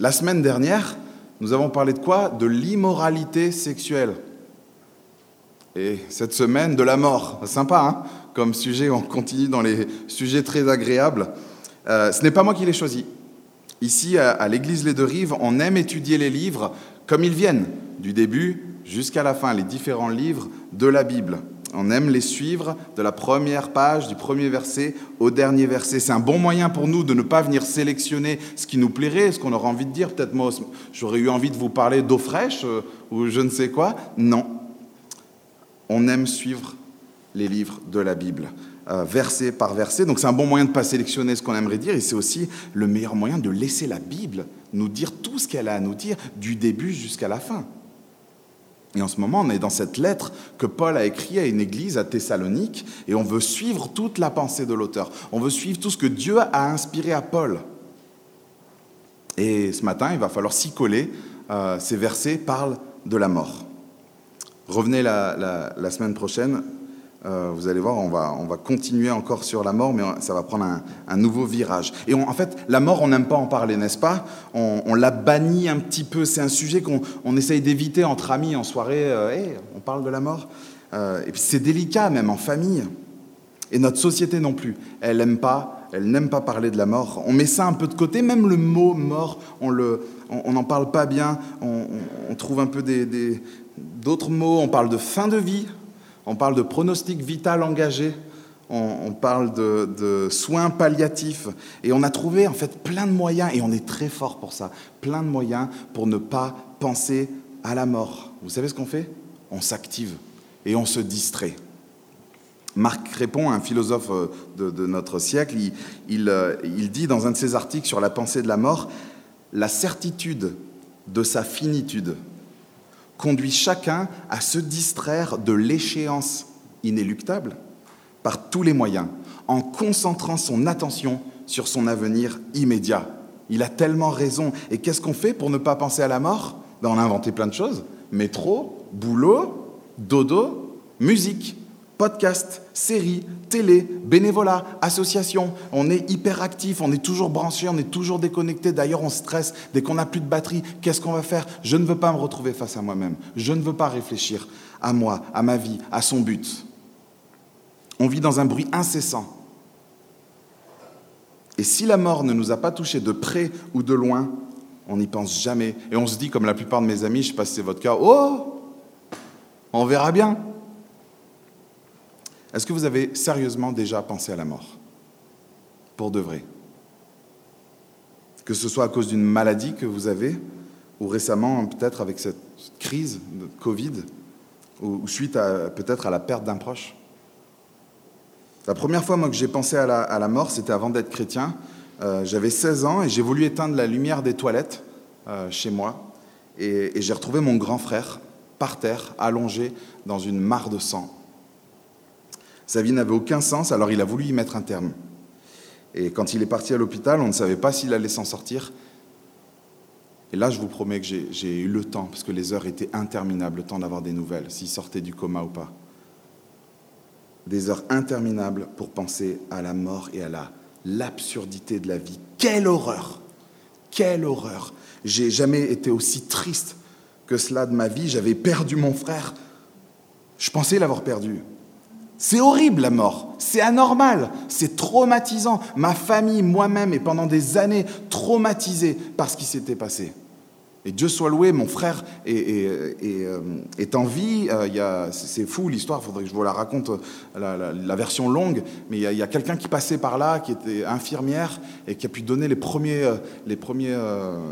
La semaine dernière, nous avons parlé de quoi? De l'immoralité sexuelle. Et cette semaine, de la mort. Sympa, hein? Comme sujet, on continue dans les sujets très agréables. Euh, ce n'est pas moi qui l'ai choisi. Ici, à, l'église Les Deux Rives, on aime étudier les livres comme ils viennent, du début jusqu'à la fin, les différents livres de la Bible. On aime les suivre de la première page, du premier verset au dernier verset. C'est un bon moyen pour nous de ne pas venir sélectionner ce qui nous plairait, ce qu'on aurait envie de dire. Peut-être moi, j'aurais eu envie de vous parler d'eau fraîche euh, ou je ne sais quoi. Non. On aime suivre les livres de la Bible, euh, verset par verset. Donc c'est un bon moyen de ne pas sélectionner ce qu'on aimerait dire et c'est aussi le meilleur moyen de laisser la Bible nous dire tout ce qu'elle a à nous dire du début jusqu'à la fin. Et en ce moment, on est dans cette lettre que Paul a écrite à une église à Thessalonique, et on veut suivre toute la pensée de l'auteur. On veut suivre tout ce que Dieu a inspiré à Paul. Et ce matin, il va falloir s'y coller. Euh, ces versets parlent de la mort. Revenez la semaine prochaine euh, vous allez voir, on va, on va continuer encore sur la mort, mais ça va prendre un, nouveau virage. Et en fait, la mort, on n'aime pas en parler, n'est-ce pas? On, la bannit un petit peu. C'est un sujet qu'on on essaye d'éviter entre amis en soirée. Euh, on parle de la mort. Euh, et puis c'est délicat, même en famille. Et notre société non plus. Elle n'aime pas, elle n'aime pas parler de la mort. On met ça un peu de côté. Même le mot mort, on n'en parle pas bien. On, trouve un peu d'autres mots. On parle de fin de vie on parle de pronostic vital engagé, on, parle de, soins palliatifs, et on a trouvé en fait plein de moyens, et on est très fort pour ça, plein de moyens pour ne pas penser à la mort. Vous savez ce qu'on fait? On s'active et on se distrait. Marc Crépon, un philosophe euh, de, notre siècle, euh, il dit dans un de ses articles sur la pensée de la mort, la certitude de sa finitude conduit chacun à se distraire de l'échéance inéluctable par tous les moyens, en concentrant son attention sur son avenir immédiat. Il a tellement raison. Et qu'est-ce qu'on fait pour ne pas penser à la mort? Ben, On a inventé plein de choses. Métro, boulot, dodo, musique podcast, séries, télé, bénévolat, association. On est hyper actif, on est toujours branché, on est toujours déconnecté. D'ailleurs, on stresse dès qu'on n'a plus de batterie. Qu'est-ce qu'on va faire? Je ne veux pas me retrouver face à moi-même. Je ne veux pas réfléchir à moi, à ma vie, à son but. On vit dans un bruit incessant. Et si la mort ne nous a pas touchés de près ou de loin, on n'y pense jamais. Et on se dit, comme la plupart de mes amis, je ne sais pas si c'est votre cas, oh, on verra bien. Est-ce que vous avez sérieusement déjà pensé à la mort? Pour de vrai? Que ce soit à cause d'une maladie que vous avez, ou récemment peut-être avec cette crise de Covid, ou suite peut-être à la perte d'un proche? La première fois moi, que j'ai pensé à la, mort, c'était avant d'être chrétien. Euh, j'avais 16 ans et j'ai voulu éteindre la lumière des toilettes euh, chez moi. et j'ai retrouvé mon grand frère par terre, allongé dans une mare de sang. Sa vie n'avait aucun sens, alors il a voulu y mettre un terme. Et quand il est parti à l'hôpital, on ne savait pas s'il allait s'en sortir. Et là, je vous promets que j'ai eu le temps, parce que les heures étaient interminables, le temps d'avoir des nouvelles, s'il sortait du coma ou pas. Des heures interminables pour penser à la mort et à la l'absurdité de la vie. Quelle horreur Quelle horreur J'ai jamais été aussi triste que cela de ma vie. J'avais perdu mon frère. Je pensais l'avoir perdu. C'est horrible la mort, c'est anormal, c'est traumatisant. Ma famille, moi-même, est pendant des années traumatisée par ce qui s'était passé. Et Dieu soit loué, mon frère est, euh, en vie. Euh, c'est fou l'histoire, il faudrait que je vous la raconte, la, version longue. Mais il y a, quelqu'un qui passait par là, qui était infirmière, et qui a pu donner les premiers, euh, les premiers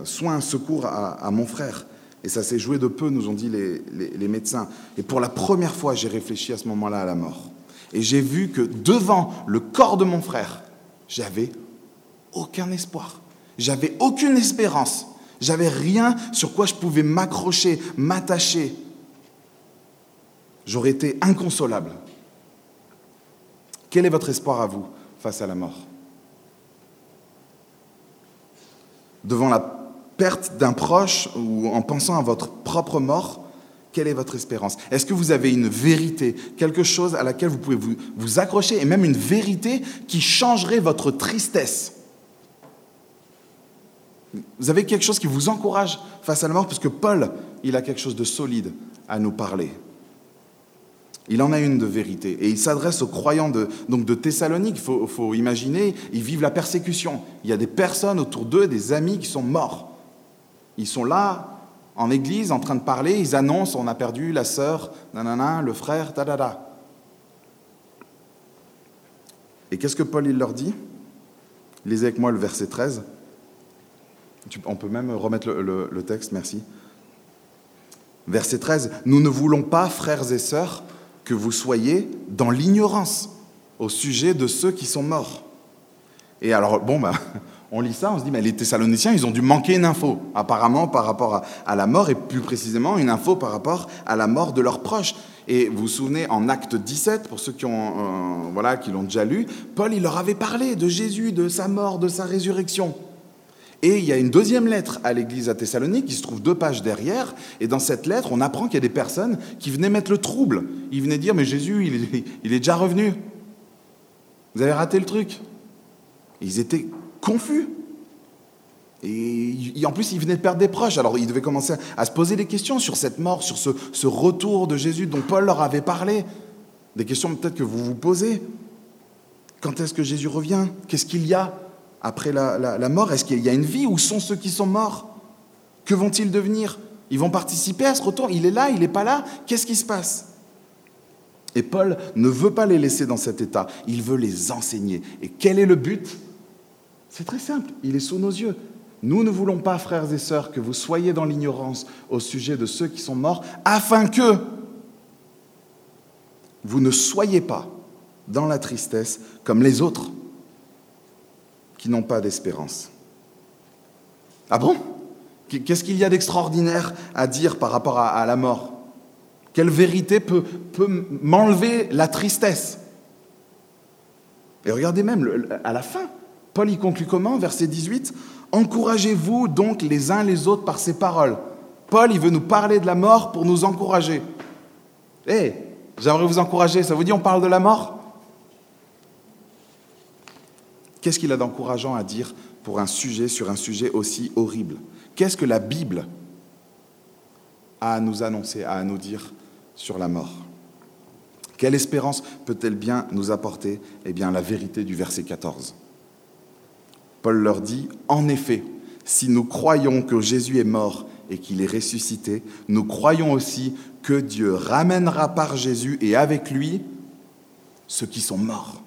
soins, secours à, mon frère. Et ça s'est joué de peu, nous ont dit les, les médecins. Et pour la première fois, j'ai réfléchi à ce moment-là à la mort. Et j'ai vu que devant le corps de mon frère, j'avais aucun espoir. J'avais aucune espérance. J'avais rien sur quoi je pouvais m'accrocher, m'attacher. J'aurais été inconsolable. Quel est votre espoir à vous face à la mort? Devant la perte d'un proche ou en pensant à votre propre mort, quelle est votre espérance? Est-ce que vous avez une vérité, quelque chose à laquelle vous pouvez vous, accrocher, et même une vérité qui changerait votre tristesse? Vous avez quelque chose qui vous encourage face à la mort, parce que Paul, il a quelque chose de solide à nous parler. Il en a une de vérité. Et il s'adresse aux croyants de, donc de Thessalonique. Il faut, faut, imaginer, ils vivent la persécution. Il y a des personnes autour d'eux, des amis qui sont morts. Ils sont là, en église, en train de parler. Ils annoncent on a perdu la sœur, nanana, le frère, tadada. Et qu'est-ce que Paul il leur dit? Lisez avec moi le verset 13. On peut même remettre le, texte, merci. Verset 13. Nous ne voulons pas, frères et sœurs, que vous soyez dans l'ignorance au sujet de ceux qui sont morts. Et alors, bon, bah, on lit ça, on se dit, mais les Thessaloniciens, ils ont dû manquer une info, apparemment par rapport à, la mort, et plus précisément une info par rapport à la mort de leurs proches. Et vous vous souvenez, en acte 17, pour ceux qui, ont, euh, voilà, qui l'ont déjà lu, Paul, il leur avait parlé de Jésus, de sa mort, de sa résurrection. Et il y a une deuxième lettre à l'église à Thessalonique qui se trouve deux pages derrière. Et dans cette lettre, on apprend qu'il y a des personnes qui venaient mettre le trouble. Ils venaient dire Mais Jésus, il est, il est déjà revenu. Vous avez raté le truc. Ils étaient confus. Et en plus, ils venaient de perdre des proches. Alors, ils devaient commencer à se poser des questions sur cette mort, sur ce, retour de Jésus dont Paul leur avait parlé. Des questions peut-être que vous vous posez. Quand est-ce que Jésus revient? Qu'est-ce qu'il y a après la, mort? Est-ce qu'il y a une vie? Où sont ceux qui sont morts? Que vont-ils devenir? Ils vont participer à ce retour? Il est là, il n'est pas là? Qu'est-ce qui se passe? Et Paul ne veut pas les laisser dans cet état, il veut les enseigner. Et quel est le but? C'est très simple, il est sous nos yeux. Nous ne voulons pas, frères et sœurs, que vous soyez dans l'ignorance au sujet de ceux qui sont morts, afin que vous ne soyez pas dans la tristesse comme les autres qui n'ont pas d'espérance. Ah bon? Qu'est-ce qu'il y a d'extraordinaire à dire par rapport à, la mort? Quelle vérité peut, peut m'enlever la tristesse? Et regardez même, à la fin, Paul y conclut comment? Verset 18 Encouragez-vous donc les uns les autres par ces paroles. Paul, il veut nous parler de la mort pour nous encourager. Hé, j'aimerais vous encourager. Ça vous dit on parle de la mort? Qu'est-ce qu'il a d'encourageant à dire pour un sujet sur un sujet aussi horrible? Qu'est-ce que la Bible a à nous annoncer, à nous dire sur la mort? Quelle espérance peut-elle bien nous apporter? Eh bien, la vérité du verset 14. Paul leur dit, en effet, si nous croyons que Jésus est mort et qu'il est ressuscité, nous croyons aussi que Dieu ramènera par Jésus et avec lui ceux qui sont morts.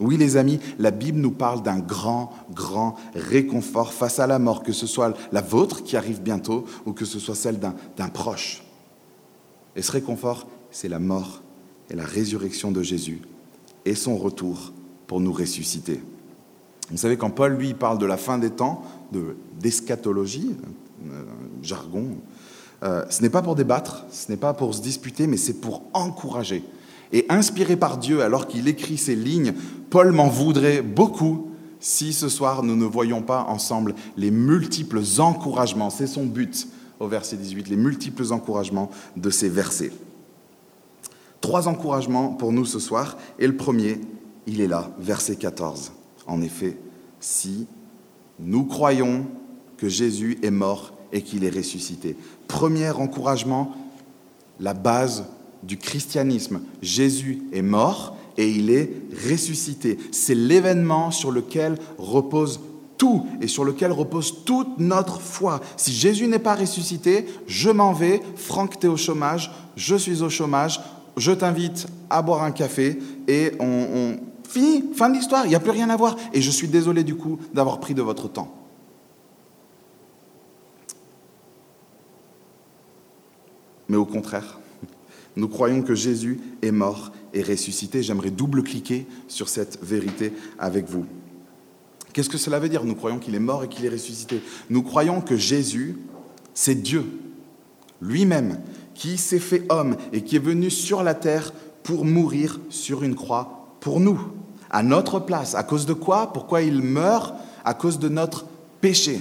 Oui, les amis, la Bible nous parle d'un grand, grand réconfort face à la mort, que ce soit la vôtre qui arrive bientôt ou que ce soit celle d'un proche. Et ce réconfort, c'est la mort et la résurrection de Jésus et son retour pour nous ressusciter. Vous savez, quand Paul, lui, parle de la fin des temps, d'eschatologie, euh, jargon, euh, ce n'est pas pour débattre, ce n'est pas pour se disputer, mais c'est pour encourager. Et inspiré par Dieu alors qu'il écrit ces lignes, Paul m'en voudrait beaucoup si ce soir nous ne voyons pas ensemble les multiples encouragements, c'est son but au verset 18, les multiples encouragements de ces versets. Trois encouragements pour nous ce soir, et le premier, il est là, verset 14. En effet, si nous croyons que Jésus est mort et qu'il est ressuscité. Premier encouragement, la base du christianisme. Jésus est mort et il est ressuscité. C'est l'événement sur lequel repose tout et sur lequel repose toute notre foi. Si Jésus n'est pas ressuscité, je m'en vais, Franck, tu es au chômage, je suis au chômage, je t'invite à boire un café et on finit, fin de l'histoire, il n'y a plus rien à voir. Et je suis désolé du coup d'avoir pris de votre temps. Mais au contraire, nous croyons que Jésus est mort et ressuscité. J'aimerais double-cliquer sur cette vérité avec vous. Qu'est-ce que cela veut dire? Nous croyons qu'il est mort et qu'il est ressuscité. Nous croyons que Jésus, c'est Dieu lui-même qui s'est fait homme et qui est venu sur la terre pour mourir sur une croix pour nous, à notre place. À cause de quoi? Pourquoi il meurt? À cause de notre péché.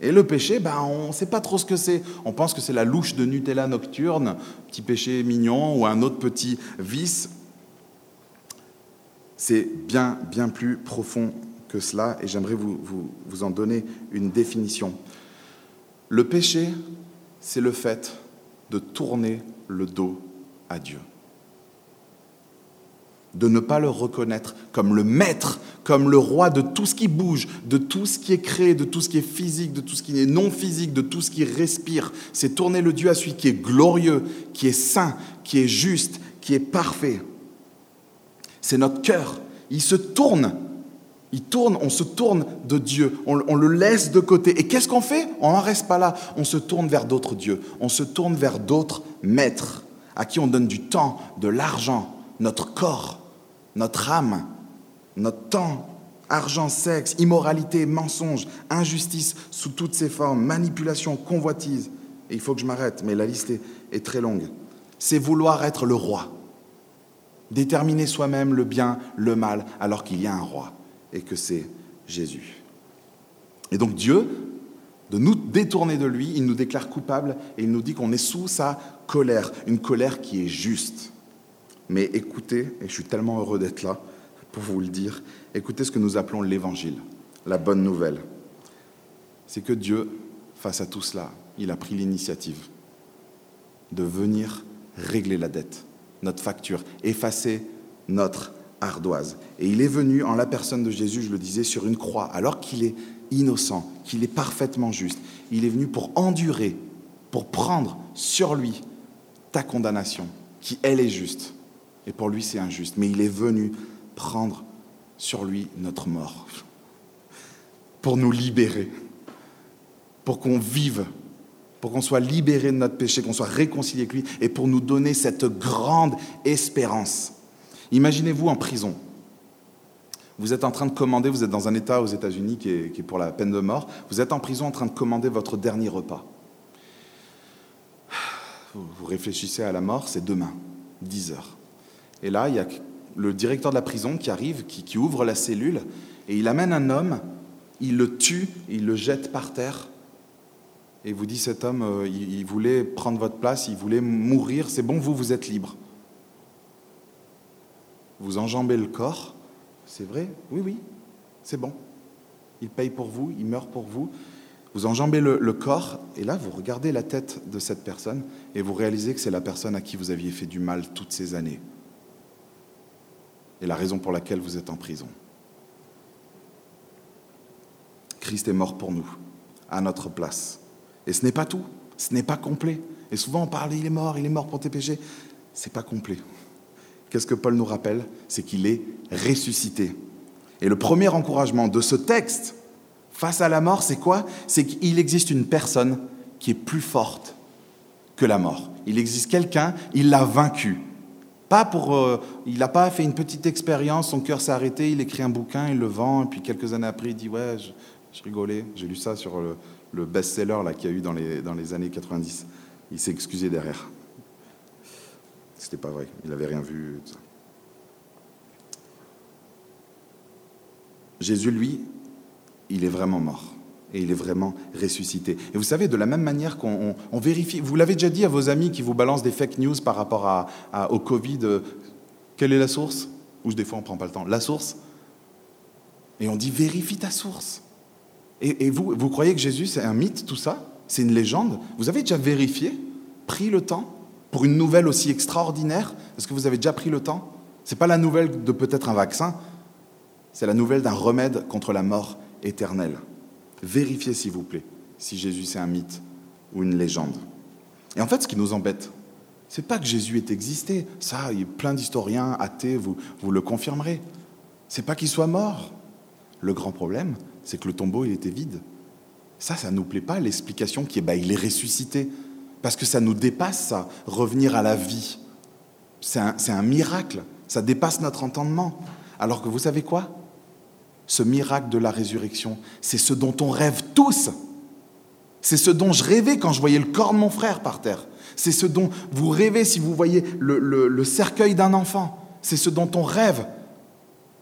Et le péché, ben, on ne sait pas trop ce que c'est. On pense que c'est la louche de Nutella nocturne, petit péché mignon ou un autre petit vice. C'est bien, bien plus profond que cela et j'aimerais vous, vous, vous en donner une définition. Le péché, c'est le fait de tourner le dos à Dieu de ne pas le reconnaître comme le maître, comme le roi de tout ce qui bouge, de tout ce qui est créé, de tout ce qui est physique, de tout ce qui est non physique, de tout ce qui respire. C'est tourner le Dieu à celui qui est glorieux, qui est saint, qui est juste, qui est parfait. C'est notre cœur. Il se tourne. Il tourne, on se tourne de Dieu, on, on le laisse de côté. Et qu'est-ce qu'on fait? On n'en reste pas là. On se tourne vers d'autres dieux, on se tourne vers d'autres maîtres à qui on donne du temps, de l'argent, notre corps notre âme, notre temps, argent, sexe, immoralité, mensonge, injustice sous toutes ses formes, manipulation, convoitise. Et il faut que je m'arrête, mais la liste est, très longue. C'est vouloir être le roi, déterminer soi-même le bien, le mal, alors qu'il y a un roi, et que c'est Jésus. Et donc Dieu, de nous détourner de lui, il nous déclare coupables et il nous dit qu'on est sous sa colère, une colère qui est juste. Mais écoutez, et je suis tellement heureux d'être là pour vous le dire, écoutez ce que nous appelons l'évangile, la bonne nouvelle. C'est que Dieu, face à tout cela, il a pris l'initiative de venir régler la dette, notre facture, effacer notre ardoise. Et il est venu en la personne de Jésus, je le disais, sur une croix, alors qu'il est innocent, qu'il est parfaitement juste. Il est venu pour endurer, pour prendre sur lui ta condamnation, qui elle est juste. Et pour lui, c'est injuste. Mais il est venu prendre sur lui notre mort, pour nous libérer, pour qu'on vive, pour qu'on soit libéré de notre péché, qu'on soit réconcilié avec lui, et pour nous donner cette grande espérance. Imaginez-vous en prison. Vous êtes en train de commander, vous êtes dans un État aux États-Unis qui est, pour la peine de mort, vous êtes en prison en train de commander votre dernier repas. Vous réfléchissez à la mort, c'est demain, 10 heures. Et là, il y a le directeur de la prison qui arrive, qui, ouvre la cellule, et il amène un homme, il le tue, il le jette par terre. Et vous dit cet homme, euh, il, voulait prendre votre place, il voulait mourir, c'est bon, vous, vous êtes libre. Vous enjambez le corps, c'est vrai, oui, oui, c'est bon. Il paye pour vous, il meurt pour vous. Vous enjambez le, corps, et là, vous regardez la tête de cette personne, et vous réalisez que c'est la personne à qui vous aviez fait du mal toutes ces années et la raison pour laquelle vous êtes en prison. Christ est mort pour nous, à notre place. Et ce n'est pas tout, ce n'est pas complet. Et souvent on parle, il est mort, il est mort pour tes péchés. C'est pas complet. Qu'est-ce que Paul nous rappelle? C'est qu'il est ressuscité. Et le premier encouragement de ce texte face à la mort, c'est quoi? C'est qu'il existe une personne qui est plus forte que la mort. Il existe quelqu'un, il l'a vaincu. Pas pour, euh, il n'a pas fait une petite expérience, son cœur s'est arrêté, il écrit un bouquin, il le vend, et puis quelques années après, il dit Ouais, je, rigolais, j'ai lu ça sur le, best-seller qu'il y a eu dans les, dans les années 90. Il s'est excusé derrière. C'était pas vrai, il n'avait rien vu. Jésus, lui, il est vraiment mort et il est vraiment ressuscité. Et vous savez, de la même manière qu'on vérifie, vous l'avez déjà dit à vos amis qui vous balancent des fake news par rapport à, au Covid, euh, quelle est la source? Ou des fois on ne prend pas le temps. La source Et on dit vérifie ta source. Et, et vous, vous croyez que Jésus c'est un mythe, tout ça? C'est une légende? Vous avez déjà vérifié Pris le temps Pour une nouvelle aussi extraordinaire? Est-ce que vous avez déjà pris le temps? Ce n'est pas la nouvelle de peut-être un vaccin, c'est la nouvelle d'un remède contre la mort éternelle. Vérifiez, s'il vous plaît, si Jésus c'est un mythe ou une légende. Et en fait, ce qui nous embête, c'est pas que Jésus ait existé. Ça, il y a plein d'historiens athées, vous, vous le confirmerez. C'est pas qu'il soit mort. Le grand problème, c'est que le tombeau, il était vide. Ça, ça ne nous plaît pas, l'explication qui est, bah, il est ressuscité. Parce que ça nous dépasse, ça, revenir à la vie. C'est un, un miracle. Ça dépasse notre entendement. Alors que vous savez quoi? Ce miracle de la résurrection, c'est ce dont on rêve tous. C'est ce dont je rêvais quand je voyais le corps de mon frère par terre. C'est ce dont vous rêvez si vous voyez le, cercueil d'un enfant. C'est ce dont on rêve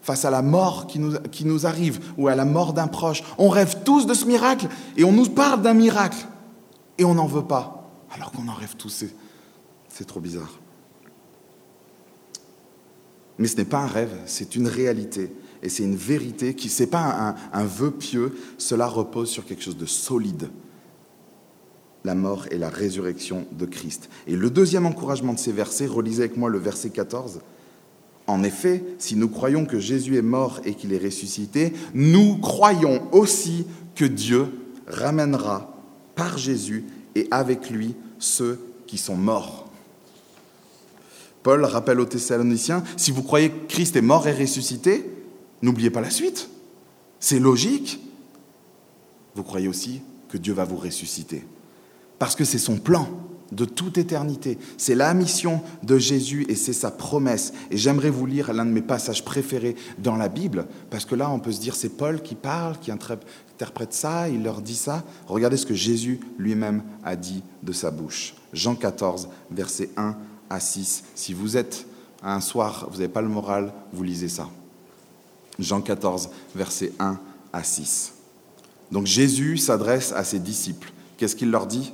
face à la mort qui nous, qui nous arrive ou à la mort d'un proche. On rêve tous de ce miracle et on nous parle d'un miracle et on n'en veut pas. Alors qu'on en rêve tous, c'est trop bizarre. Mais ce n'est pas un rêve, c'est une réalité. Et c'est une vérité qui, ce n'est pas un, un vœu pieux, cela repose sur quelque chose de solide. La mort et la résurrection de Christ. Et le deuxième encouragement de ces versets, relisez avec moi le verset 14. En effet, si nous croyons que Jésus est mort et qu'il est ressuscité, nous croyons aussi que Dieu ramènera par Jésus et avec lui ceux qui sont morts. Paul rappelle aux Thessaloniciens, si vous croyez que Christ est mort et ressuscité, n'oubliez pas la suite. C'est logique. Vous croyez aussi que Dieu va vous ressusciter. Parce que c'est son plan de toute éternité. C'est la mission de Jésus et c'est sa promesse. Et j'aimerais vous lire l'un de mes passages préférés dans la Bible, parce que là, on peut se dire, c'est Paul qui parle, qui interprète ça, il leur dit ça. Regardez ce que Jésus lui-même a dit de sa bouche. Jean 14, verset 1 à 6. Si vous êtes un soir, vous n'avez pas le moral, vous lisez ça. Jean 14, versets 1 à 6. Donc Jésus s'adresse à ses disciples. Qu'est-ce qu'il leur dit?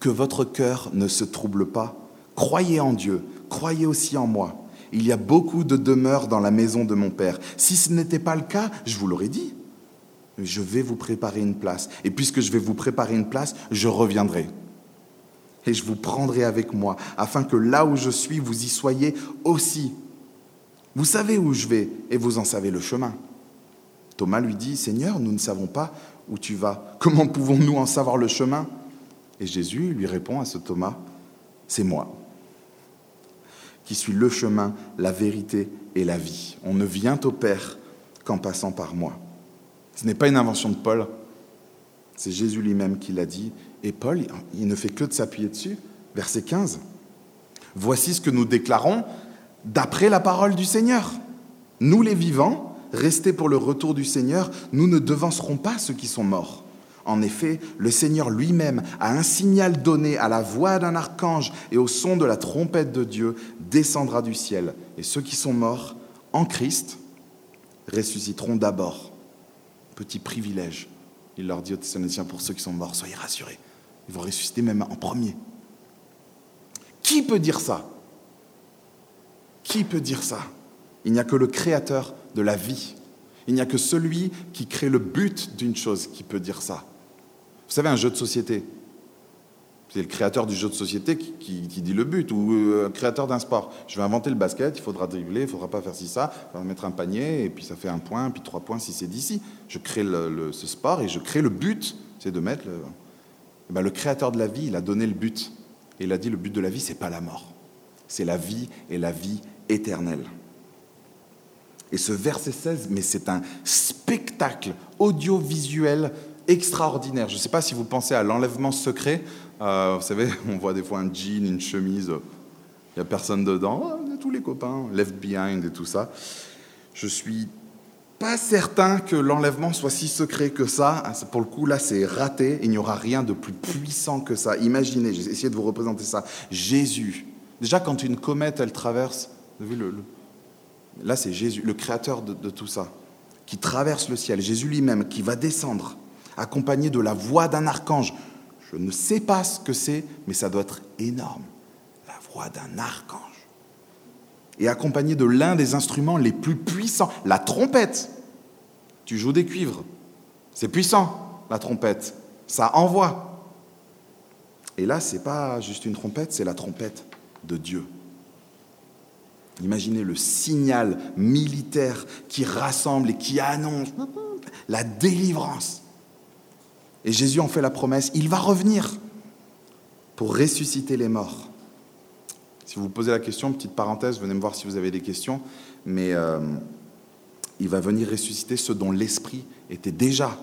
Que votre cœur ne se trouble pas. Croyez en Dieu, croyez aussi en moi. Il y a beaucoup de demeures dans la maison de mon Père. Si ce n'était pas le cas, je vous l'aurais dit. Je vais vous préparer une place. Et puisque je vais vous préparer une place, je reviendrai et je vous prendrai avec moi, afin que là où je suis, vous y soyez aussi. Vous savez où je vais, et vous en savez le chemin. Thomas lui dit, Seigneur, nous ne savons pas où tu vas. Comment pouvons-nous en savoir le chemin? Et Jésus lui répond à ce Thomas, C'est moi, qui suis le chemin, la vérité et la vie. On ne vient au Père qu'en passant par moi. Ce n'est pas une invention de Paul, c'est Jésus lui-même qui l'a dit, et Paul, il ne fait que de s'appuyer dessus. Verset 15. Voici ce que nous déclarons d'après la parole du Seigneur. Nous les vivants, restés pour le retour du Seigneur, nous ne devancerons pas ceux qui sont morts. En effet, le Seigneur lui-même a un signal donné à la voix d'un archange et au son de la trompette de Dieu descendra du ciel. Et ceux qui sont morts en Christ ressusciteront d'abord. Petit privilège. Il leur dit aux Thessaloniciens, pour ceux qui sont morts, soyez rassurés. Ils vont ressusciter même en premier. Qui peut dire ça? Qui peut dire ça? Il n'y a que le créateur de la vie. Il n'y a que celui qui crée le but d'une chose qui peut dire ça. Vous savez, un jeu de société, c'est le créateur du jeu de société qui, dit le but, ou euh, créateur d'un sport. Je vais inventer le basket, il faudra dribbler, il faudra pas faire ci, ça, il va mettre un panier, et puis ça fait un point, puis trois points si c'est d'ici. Je crée ce sport et je crée le but, c'est de mettre le, eh ben, le créateur de la vie, il a donné le but. Il a dit le but de la vie, c'est pas la mort. C'est la vie et la vie éternelle. Et ce verset 16, mais c'est un spectacle audiovisuel extraordinaire. Je ne sais pas si vous pensez à l'enlèvement secret. Euh, vous savez, on voit des fois un jean, une chemise, il n'y a personne dedans. Oh, tous les copains, left behind et tout ça. Je suis pas certain que l'enlèvement soit si secret que ça. Ah, pour le coup, là, c'est raté. Il n'y aura rien de plus puissant que ça. Imaginez, j'ai essayé de vous représenter ça. Jésus. Déjà, quand une comète, elle traverse, vous avez vu le, là, c'est Jésus, le créateur de, tout ça, qui traverse le ciel. Jésus lui-même, qui va descendre, accompagné de la voix d'un archange. Je ne sais pas ce que c'est, mais ça doit être énorme. La voix d'un archange et accompagné de l'un des instruments les plus puissants, la trompette. Tu joues des cuivres, c'est puissant, la trompette, ça envoie. Et là, ce n'est pas juste une trompette, c'est la trompette de Dieu. Imaginez le signal militaire qui rassemble et qui annonce la délivrance. Et Jésus en fait la promesse, il va revenir pour ressusciter les morts. Si vous vous posez la question, petite parenthèse, venez me voir si vous avez des questions, mais euh, il va venir ressusciter ceux dont l'esprit était déjà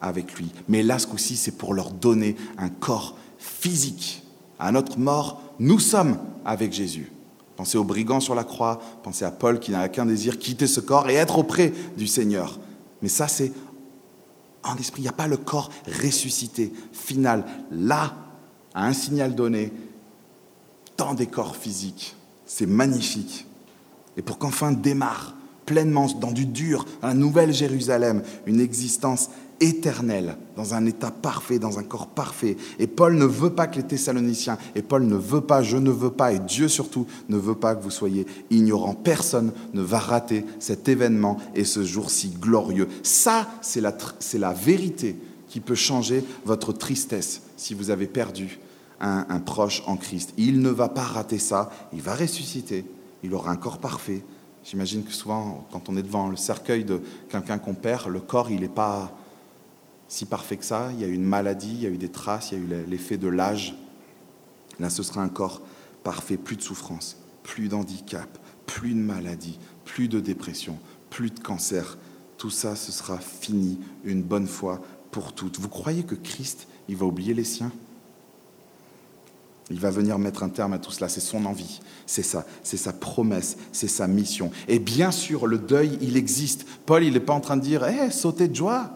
avec lui. Mais là, ce coup-ci, c'est pour leur donner un corps physique. À notre mort, nous sommes avec Jésus. Pensez aux brigands sur la croix, pensez à Paul qui n'a qu'un désir, quitter ce corps et être auprès du Seigneur. Mais ça, c'est en esprit. Il n'y a pas le corps ressuscité, final. Là, à un signal donné, tant des corps physiques. C'est magnifique. Et pour qu'enfin démarre pleinement dans du dur, dans la nouvelle Jérusalem, une existence éternel, dans un état parfait, dans un corps parfait. Et Paul ne veut pas que les Thessaloniciens, et Paul ne veut pas, je ne veux pas, et Dieu surtout ne veut pas que vous soyez ignorants. Personne ne va rater cet événement et ce jour si glorieux. Ça, c'est la, la vérité qui peut changer votre tristesse si vous avez perdu un, un proche en Christ. Il ne va pas rater ça, il va ressusciter, il aura un corps parfait. J'imagine que souvent, quand on est devant le cercueil de quelqu'un qu'on perd, le corps, il n'est pas si parfait que ça. Il y a eu une maladie, il y a eu des traces, il y a eu l'effet de l'âge. Là, ce sera un corps parfait, plus de souffrance, plus d'handicap, plus de maladie, plus de dépression, plus de cancer. Tout ça, ce sera fini une bonne fois pour toutes. Vous croyez que Christ, il va oublier les siens? Il va venir mettre un terme à tout cela, c'est son envie, c'est ça, c'est sa promesse, c'est sa mission. Et bien sûr, le deuil, il existe. Paul, il n'est pas en train de dire, hé, sautez de joie.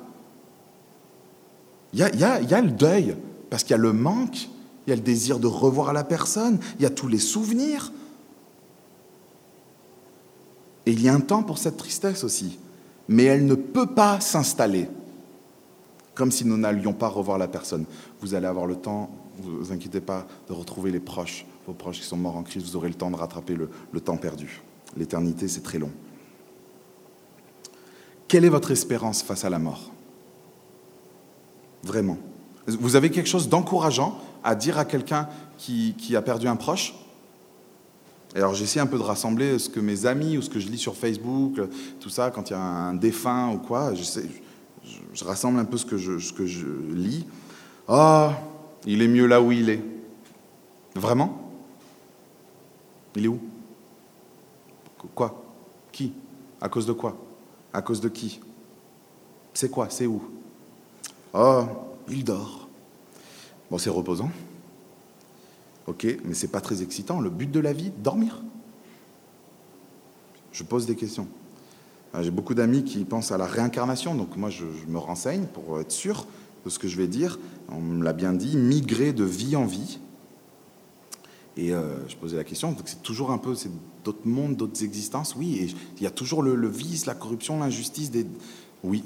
Il y, a, le deuil, parce qu'il y a le manque, il y a le désir de revoir la personne, il y a tous les souvenirs. Et il y a un temps pour cette tristesse aussi. Mais elle ne peut pas s'installer comme si nous n'allions pas revoir la personne. Vous allez avoir le temps, ne vous inquiétez pas, de retrouver les proches, vos proches qui sont morts en Christ, vous aurez le temps de rattraper le temps perdu. L'éternité, c'est très long. Quelle est votre espérance face à la mort? Vraiment. Vous avez quelque chose d'encourageant à dire à quelqu'un qui, a perdu un proche? Alors j'essaie un peu de rassembler ce que mes amis ou ce que je lis sur Facebook, tout ça, quand il y a un défunt ou quoi, je, rassemble un peu ce que je, ce que je lis. Ah, oh, il est mieux là où il est. Vraiment? Il est où? Quoi? Qui? À cause de quoi? À cause de qui? C'est quoi? C'est où? Oh, il dort. Bon, c'est reposant. Ok, mais c'est pas très excitant. Le but de la vie, dormir. Je pose des questions. Ah, j'ai beaucoup d'amis qui pensent à la réincarnation, donc moi je, me renseigne pour être sûr de ce que je vais dire. On me l'a bien dit, migrer de vie en vie. Et euh, je posais la question, c'est toujours un peu, c'est d'autres mondes, d'autres existences, oui, et il y a toujours le, le vice, la corruption, l'injustice, des... oui,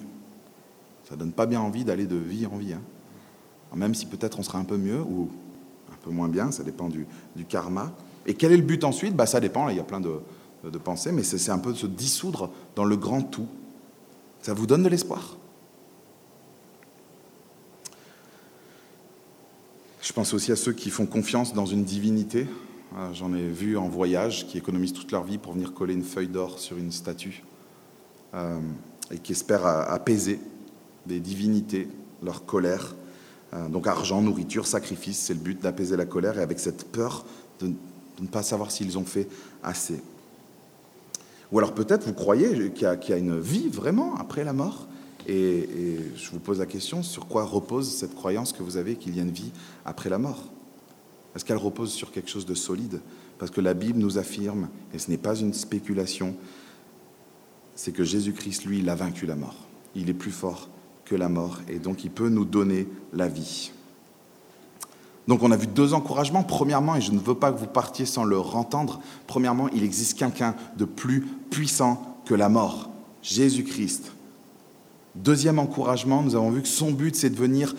ça donne pas bien envie d'aller de vie en vie. Hein. Même si peut-être on sera un peu mieux ou un peu moins bien, ça dépend du, karma. Et quel est le but ensuite? Bah, Ça dépend, il y a plein de, de pensées, mais c'est un peu de se dissoudre dans le grand tout. Ça vous donne de l'espoir? Je pense aussi à ceux qui font confiance dans une divinité. Ah, j'en ai vu en voyage qui économisent toute leur vie pour venir coller une feuille d'or sur une statue euh, et qui espèrent apaiser des divinités, leur colère. Euh, donc argent, nourriture, sacrifice, c'est le but d'apaiser la colère et avec cette peur de, ne pas savoir s'ils ont fait assez. Ou alors peut-être vous croyez qu'il y, qu y, a une vie vraiment après la mort et, et, je vous pose la question, sur quoi repose cette croyance que vous avez qu'il y a une vie après la mort? Est-ce qu'elle repose sur quelque chose de solide? Parce que la Bible nous affirme, et ce n'est pas une spéculation, c'est que Jésus-Christ, lui, il a vaincu la mort. Il est plus fort que la mort, et donc il peut nous donner la vie. Donc on a vu deux encouragements. Premièrement, et je ne veux pas que vous partiez sans le entendre, premièrement, il existe quelqu'un de plus puissant que la mort, Jésus-Christ. Deuxième encouragement, nous avons vu que son but, c'est de venir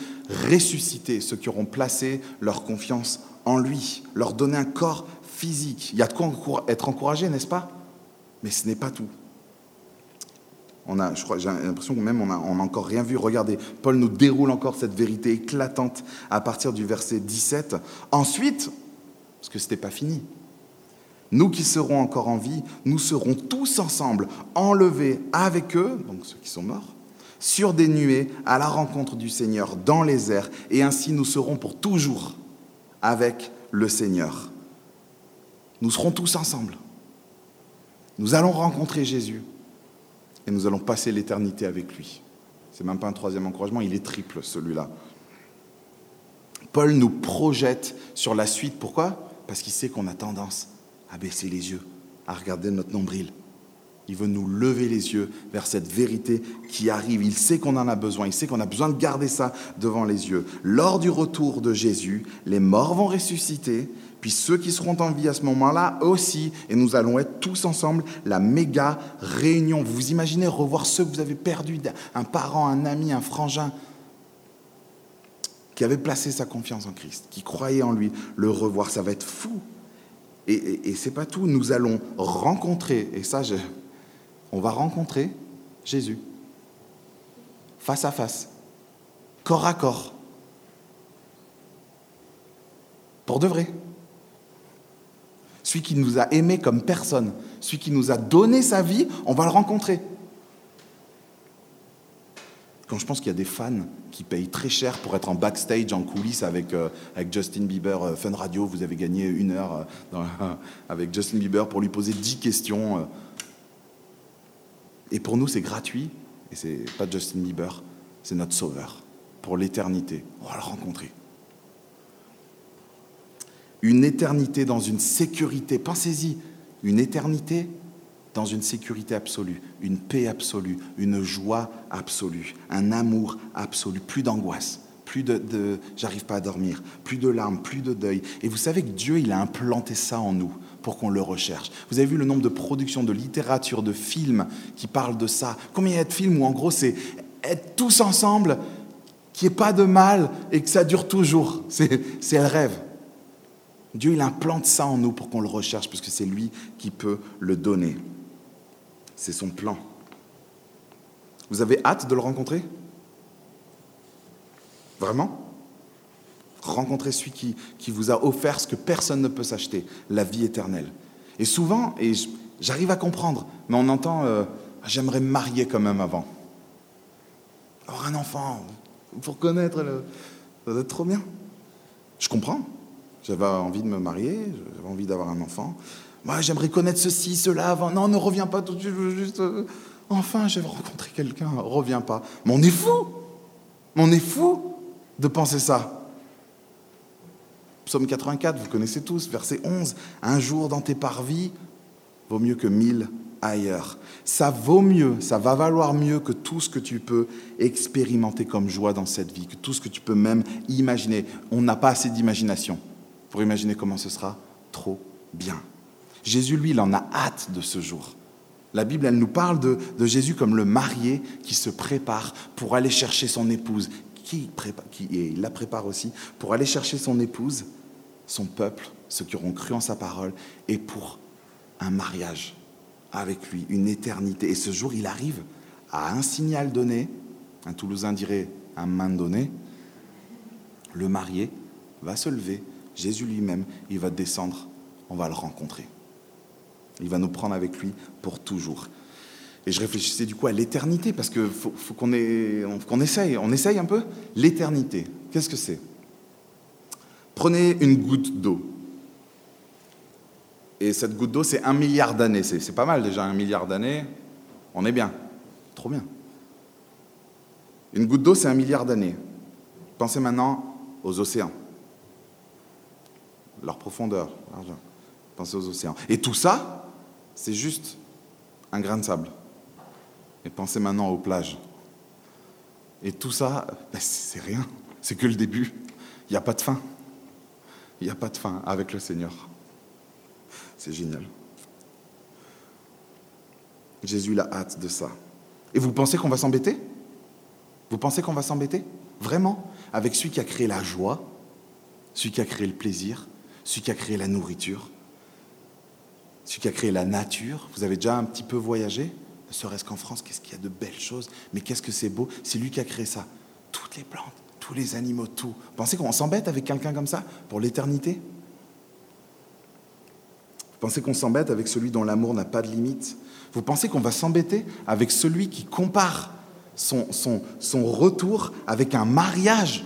ressusciter ceux qui auront placé leur confiance en lui, leur donner un corps physique. Il y a de quoi être encouragé, n'est-ce pas? Mais ce n'est pas tout. On a, j'ai l'impression que même on n'a a encore rien vu. Regardez, Paul nous déroule encore cette vérité éclatante à partir du verset 17. Ensuite, parce que ce n'était pas fini, nous qui serons encore en vie, nous serons tous ensemble enlevés avec eux, donc ceux qui sont morts, sur des nuées à la rencontre du Seigneur dans les airs, et ainsi nous serons pour toujours avec le Seigneur. Nous serons tous ensemble. Nous allons rencontrer Jésus et nous allons passer l'éternité avec lui. C'est même pas un troisième encouragement, il est triple celui-là. Paul nous projette sur la suite. Pourquoi? Parce qu'il sait qu'on a tendance à baisser les yeux, à regarder notre nombril. Il veut nous lever les yeux vers cette vérité qui arrive. Il sait qu'on en a besoin. Il sait qu'on a besoin de garder ça devant les yeux. Lors du retour de Jésus, les morts vont ressusciter. Puis ceux qui seront en vie à ce moment-là aussi. Et nous allons être tous ensemble la méga réunion. Vous imaginez revoir ceux que vous avez perdus, un parent, un ami, un frangin, qui avait placé sa confiance en Christ, qui croyait en lui, le revoir. Ça va être fou. Et, et, et c'est pas tout. Nous allons rencontrer, et ça, je, on va rencontrer Jésus, face à face, corps à corps, pour de vrai. Celui qui nous a aimés comme personne, celui qui nous a donné sa vie, on va le rencontrer. Quand je pense qu'il y a des fans qui payent très cher pour être en backstage, en coulisses avec, euh, Justin Bieber, euh, Fun Radio, vous avez gagné une heure euh, avec Justin Bieber pour lui poser dix questions. Et pour nous, c'est gratuit. Et c'est pas Justin Bieber, c'est notre sauveur. Pour l'éternité. On va le rencontrer. Une éternité dans une sécurité. Pensez-y. Une éternité dans une sécurité absolue, une paix absolue, une joie absolue, un amour absolu, plus d'angoisse, plus de, j'arrive pas à dormir, plus de larmes, plus de deuil. Et vous savez que Dieu, il a implanté ça en nous pour qu'on le recherche. Vous avez vu le nombre de productions, de littérature, de films qui parlent de ça. Combien il y a de films où en gros c'est être tous ensemble, qu'il n'y ait pas de mal et que ça dure toujours. C'est le rêve. Dieu, il implante ça en nous pour qu'on le recherche, parce que c'est lui qui peut le donner. C'est son plan. Vous avez hâte de le rencontrer? Vraiment? Rencontrer celui qui, qui, vous a offert ce que personne ne peut s'acheter, la vie éternelle. Et souvent, et j'arrive à comprendre, mais on entend euh, j'aimerais me marier quand même avant. Avoir un enfant, pour connaître, le... ça doit être trop bien. Je comprends. J'avais envie de me marier, j'avais envie d'avoir un enfant. Moi, j'aimerais connaître ceci, cela avant. Non, ne reviens pas tout de suite. Euh, enfin, j'aimerais rencontrer quelqu'un, reviens pas. Mais on est fou On est fou de penser ça. Psaume 84, vous connaissez tous, verset 11. Un jour dans tes parvis vaut mieux que mille ailleurs. Ça vaut mieux, ça va valoir mieux que tout ce que tu peux expérimenter comme joie dans cette vie, que tout ce que tu peux même imaginer. On n'a pas assez d'imagination pour imaginer comment ce sera trop bien. Jésus, lui, il en a hâte de ce jour. La Bible, elle nous parle de, Jésus comme le marié qui se prépare pour aller chercher son épouse, qui, et il la prépare aussi pour aller chercher son épouse, son peuple, ceux qui auront cru en sa parole, et pour un mariage avec lui, une éternité. Et ce jour, il arrive à un signal donné, un Toulousain dirait un main donné, le marié va se lever, Jésus lui-même, il va descendre, on va le rencontrer. Il va nous prendre avec lui pour toujours. Et je réfléchissais du coup à l'éternité, parce qu'il faut, qu'on essaye. On essaye un peu L'éternité, qu'est-ce que c'est? Prenez une goutte d'eau. Et cette goutte d'eau, c'est un milliard d'années. C'est pas mal déjà, un milliard d'années. On est bien. Trop bien. Une goutte d'eau, c'est un milliard d'années. Pensez maintenant aux océans. Leur profondeur, Pensez aux océans. Et tout ça, c'est juste un grain de sable. Et pensez maintenant aux plages. Et tout ça, ben, c'est rien. C'est que le début. Il n'y a pas de fin. Il n'y a pas de fin avec le Seigneur. C'est génial. Jésus a hâte de ça. Et vous pensez qu'on va s'embêter? Vous pensez qu'on va s'embêter? Vraiment? Avec celui qui a créé la joie, celui qui a créé le plaisir, celui qui a créé la nourriture, celui qui a créé la nature. Vous avez déjà un petit peu voyagé? Ne serait-ce qu'en France, qu'est-ce qu'il y a de belles choses, mais qu'est-ce que c'est beau, c'est lui qui a créé ça. Toutes les plantes, tous les animaux, tout. Vous pensez qu'on s'embête avec quelqu'un comme ça pour l'éternité? Vous pensez qu'on s'embête avec celui dont l'amour n'a pas de limite? Vous pensez qu'on va s'embêter avec celui qui compare son, son, son retour avec un mariage?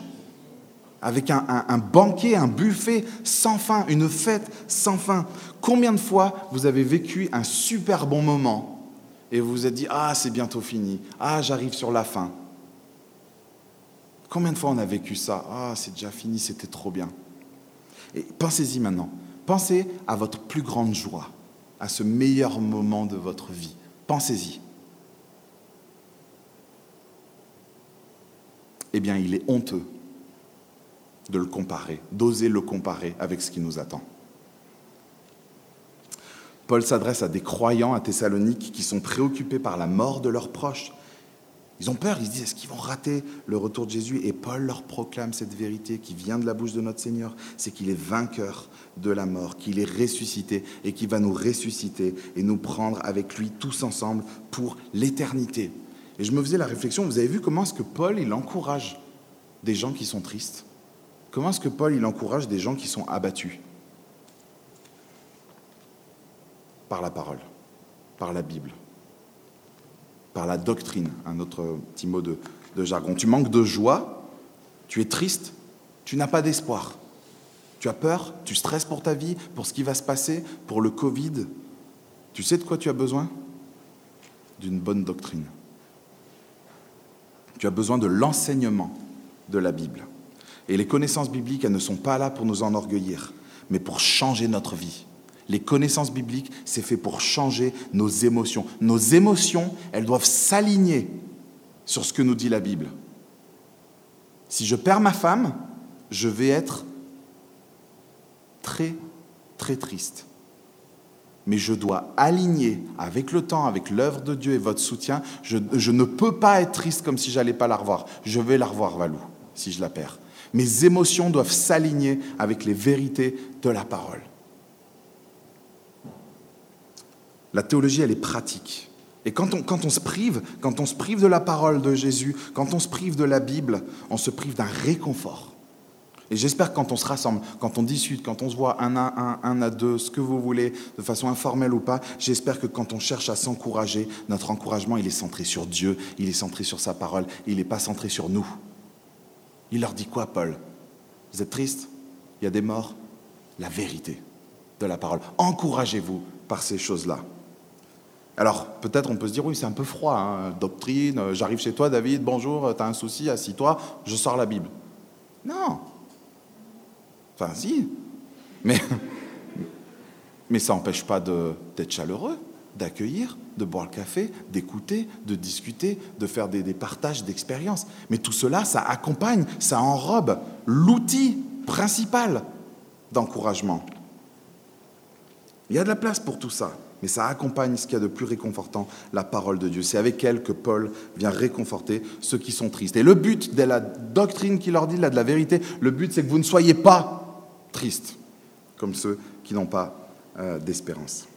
Avec un, banquet, un buffet sans fin, une fête sans fin. Combien de fois vous avez vécu un super bon moment et vous vous êtes dit Ah, c'est bientôt fini. Ah, j'arrive sur la fin. Combien de fois on a vécu ça Ah, c'est déjà fini, c'était trop bien. Et pensez-y maintenant. Pensez à votre plus grande joie, à ce meilleur moment de votre vie. Pensez-y. Eh bien, il est honteux de le comparer, d'oser le comparer avec ce qui nous attend. Paul s'adresse à des croyants à Thessalonique qui sont préoccupés par la mort de leurs proches. Ils ont peur, ils se disent, est-ce qu'ils vont rater le retour de Jésus? Et Paul leur proclame cette vérité qui vient de la bouche de notre Seigneur, c'est qu'il est vainqueur de la mort, qu'il est ressuscité et qu'il va nous ressusciter et nous prendre avec lui tous ensemble pour l'éternité. Et je me faisais la réflexion, vous avez vu comment est-ce que Paul, il encourage des gens qui sont tristes? Comment est-ce que Paul, il encourage des gens qui sont abattus Par la parole, par la Bible, par la doctrine, un autre petit mot de, de jargon. Tu manques de joie, tu es triste, tu n'as pas d'espoir. Tu as peur, tu stresses pour ta vie, pour ce qui va se passer, pour le Covid. Tu sais de quoi tu as besoin? D'une bonne doctrine. Tu as besoin de l'enseignement de la Bible. Et les connaissances bibliques, elles ne sont pas là pour nous enorgueillir, mais pour changer notre vie. Les connaissances bibliques, c'est fait pour changer nos émotions. Nos émotions, elles doivent s'aligner sur ce que nous dit la Bible. Si je perds ma femme, je vais être très, très triste. Mais je dois aligner avec le temps, avec l'œuvre de Dieu et votre soutien. Je, je, ne peux pas être triste comme si j'allais pas la revoir. Je vais la revoir, Valou, si je la perds. Mes émotions doivent s'aligner avec les vérités de la parole. La théologie, elle est pratique. Et quand on, quand on, se prive, quand on se prive de la parole de Jésus, quand on se prive de la Bible, on se prive d'un réconfort. Et j'espère que quand on se rassemble, quand on discute, quand on se voit un à un, un à deux, ce que vous voulez, de façon informelle ou pas, j'espère que quand on cherche à s'encourager, notre encouragement, il est centré sur Dieu, il est centré sur sa parole, il n'est pas centré sur nous. Il leur dit quoi, Paul? Vous êtes triste? Il y a des morts? La vérité de la parole. Encouragez-vous par ces choses-là. Alors, peut-être on peut se dire, oui, c'est un peu froid, hein, doctrine, j'arrive chez toi, David, bonjour, tu as un souci, assis-toi, je sors la Bible. Non. Enfin, si. Mais, mais ça n'empêche pas d'être chaleureux, d'accueillir, de boire le café, d'écouter, de discuter, de faire des, partages d'expériences. Mais tout cela, ça accompagne, ça enrobe l'outil principal d'encouragement. Il y a de la place pour tout ça, mais ça accompagne ce qu'il y a de plus réconfortant, la parole de Dieu. C'est avec elle que Paul vient réconforter ceux qui sont tristes. Et le but de la doctrine qu'il leur dit, là, de la vérité, le but c'est que vous ne soyez pas tristes, comme ceux qui n'ont pas euh, d'espérance.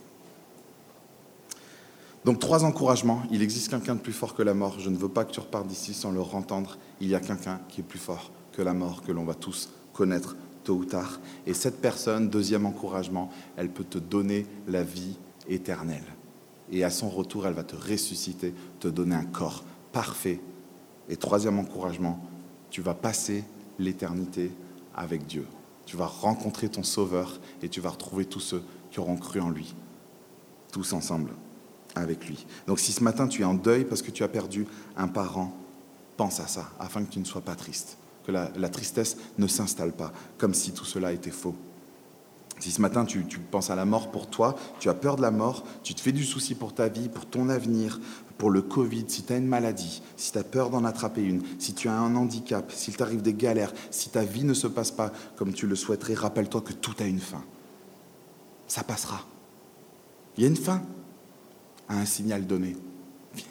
Donc trois encouragements. Il existe quelqu'un de plus fort que la mort. Je ne veux pas que tu repartes d'ici sans le entendre. Il y a quelqu'un qui est plus fort que la mort, que l'on va tous connaître tôt ou tard. Et cette personne, deuxième encouragement, elle peut te donner la vie éternelle. Et à son retour, elle va te ressusciter, te donner un corps parfait. Et troisième encouragement, tu vas passer l'éternité avec Dieu. Tu vas rencontrer ton Sauveur et tu vas retrouver tous ceux qui auront cru en lui, tous ensemble avec lui. Donc si ce matin tu es en deuil parce que tu as perdu un parent, pense à ça, afin que tu ne sois pas triste, que la, tristesse ne s'installe pas, comme si tout cela était faux. Si ce matin tu, tu, penses à la mort pour toi, tu as peur de la mort, tu te fais du souci pour ta vie, pour ton avenir, pour le Covid, si tu as une maladie, si tu as peur d'en attraper une, si tu as un handicap, s'il t'arrive des galères, si ta vie ne se passe pas comme tu le souhaiterais, rappelle-toi que tout a une fin. Ça passera. Il y a une fin à un signal donné. Fini.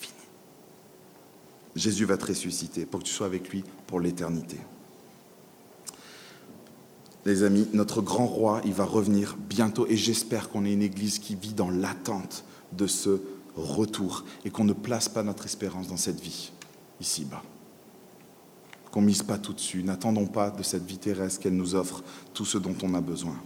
Fini. Jésus va te ressusciter pour que tu sois avec lui pour l'éternité. Les amis, notre grand roi, il va revenir bientôt et j'espère qu'on est une église qui vit dans l'attente de ce retour et qu'on ne place pas notre espérance dans cette vie, ici-bas. Qu'on ne mise pas tout dessus. N'attendons pas de cette vie terrestre qu'elle nous offre tout ce dont on a besoin.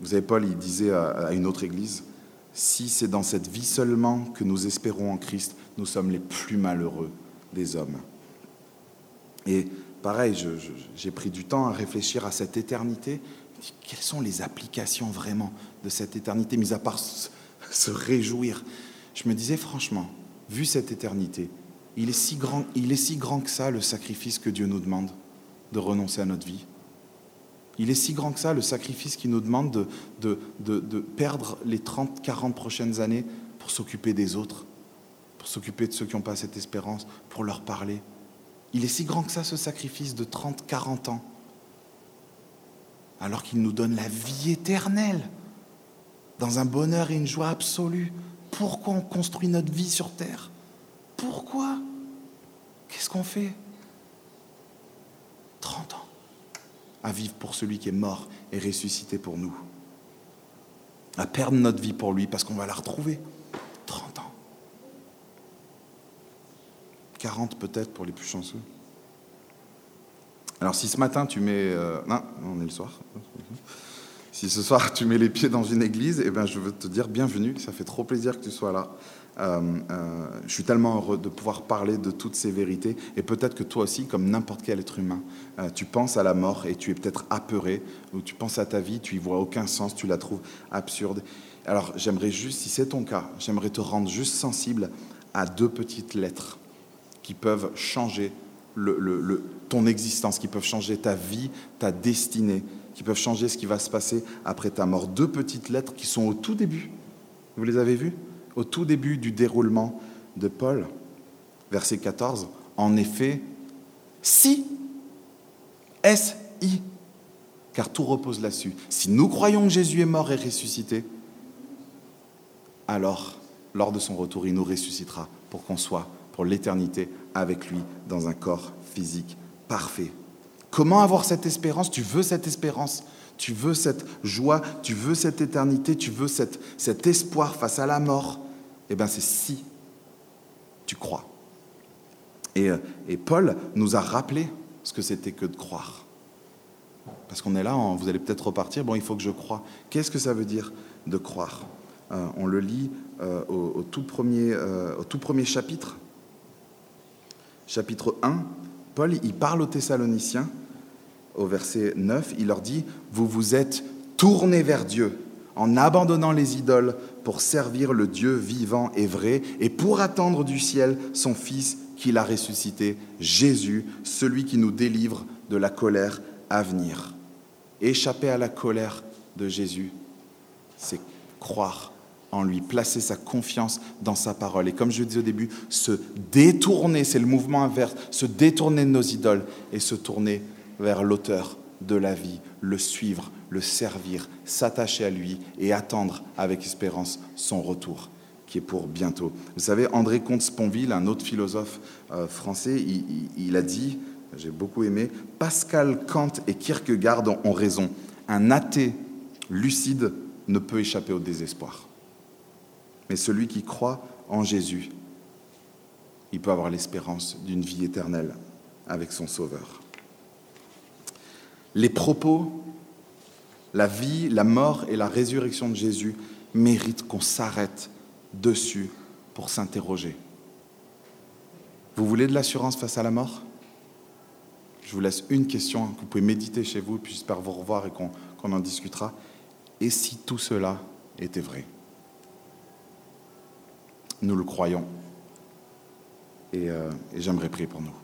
Vous savez, Paul, il disait à une autre église, si c'est dans cette vie seulement que nous espérons en Christ, nous sommes les plus malheureux des hommes. Et pareil, j'ai pris du temps à réfléchir à cette éternité. Quelles sont les applications vraiment de cette éternité, mis à part se, réjouir? Je me disais franchement, vu cette éternité, il est, si grand, il est si grand que ça le sacrifice que Dieu nous demande de renoncer à notre vie? Il est si grand que ça, le sacrifice qui nous demande de, perdre les 30, 40 prochaines années pour s'occuper des autres, pour s'occuper de ceux qui n'ont pas cette espérance, pour leur parler. Il est si grand que ça, ce sacrifice de 30, 40 ans, alors qu'il nous donne la vie éternelle, dans un bonheur et une joie absolue. Pourquoi on construit notre vie sur Terre? Pourquoi? Qu'est-ce qu'on fait? 30 ans à vivre pour celui qui est mort et ressuscité pour nous. À perdre notre vie pour lui parce qu'on va la retrouver. 30 ans. 40 peut-être pour les plus chanceux. Alors si ce matin tu mets... Euh, non, on est le soir. Si ce soir tu mets les pieds dans une église, eh ben, je veux te dire bienvenue, ça fait trop plaisir que tu sois là. Euh, euh, je suis tellement heureux de pouvoir parler de toutes ces vérités. Et peut-être que toi aussi, comme n'importe quel être humain, euh, tu penses à la mort et tu es peut-être apeuré, ou tu penses à ta vie, tu y vois aucun sens, tu la trouves absurde. Alors j'aimerais juste, si c'est ton cas, j'aimerais te rendre juste sensible à deux petites lettres qui peuvent changer ton existence, qui peuvent changer ta vie, ta destinée, qui peuvent changer ce qui va se passer après ta mort. Deux petites lettres qui sont au tout début. Vous les avez vues? Au tout début du déroulement de Paul, verset 14, en effet, si, S-I, car tout repose là-dessus. Si nous croyons que Jésus est mort et ressuscité, alors, lors de son retour, il nous ressuscitera pour qu'on soit pour l'éternité avec lui dans un corps physique parfait. Comment avoir cette espérance? Tu veux cette espérance? Tu veux cette joie? Tu veux cette éternité? Tu veux cet espoir face à la mort? Eh bien c'est si tu crois. Euh, et, Paul nous a rappelé ce que c'était que de croire. Parce qu'on est là, vous allez peut-être repartir, bon, il faut que je croie. Qu'est-ce que ça veut dire de croire? Euh, On le lit euh, au, tout premier, au tout premier chapitre, chapitre 1. Paul, il parle aux Thessaloniciens, au verset 9, il leur dit, vous vous êtes tournés vers Dieu en abandonnant les idoles pour servir le Dieu vivant et vrai, et pour attendre du ciel son Fils qu'il a ressuscité, Jésus, celui qui nous délivre de la colère à venir. Échapper à la colère de Jésus, c'est croire en lui, placer sa confiance dans sa parole. Et comme je disais au début, se détourner, c'est le mouvement inverse, se détourner de nos idoles et se tourner vers l'auteur de la vie, le suivre, le servir, s'attacher à lui et attendre avec espérance son retour qui est pour bientôt. Vous savez, André Comte-Sponville, un autre philosophe euh, français, il, a dit, j'ai beaucoup aimé, Pascal, Kant et Kierkegaard ont raison. Un athée lucide ne peut échapper au désespoir. Mais celui qui croit en Jésus, il peut avoir l'espérance d'une vie éternelle avec son Sauveur. Les propos la vie, la mort et la résurrection de Jésus méritent qu'on s'arrête dessus pour s'interroger. Vous voulez de l'assurance face à la mort? Je vous laisse une question que vous pouvez méditer chez vous, puis j'espère vous revoir et qu'on en discutera. Et si tout cela était vrai? Nous le croyons. Et, euh, et j'aimerais prier pour nous.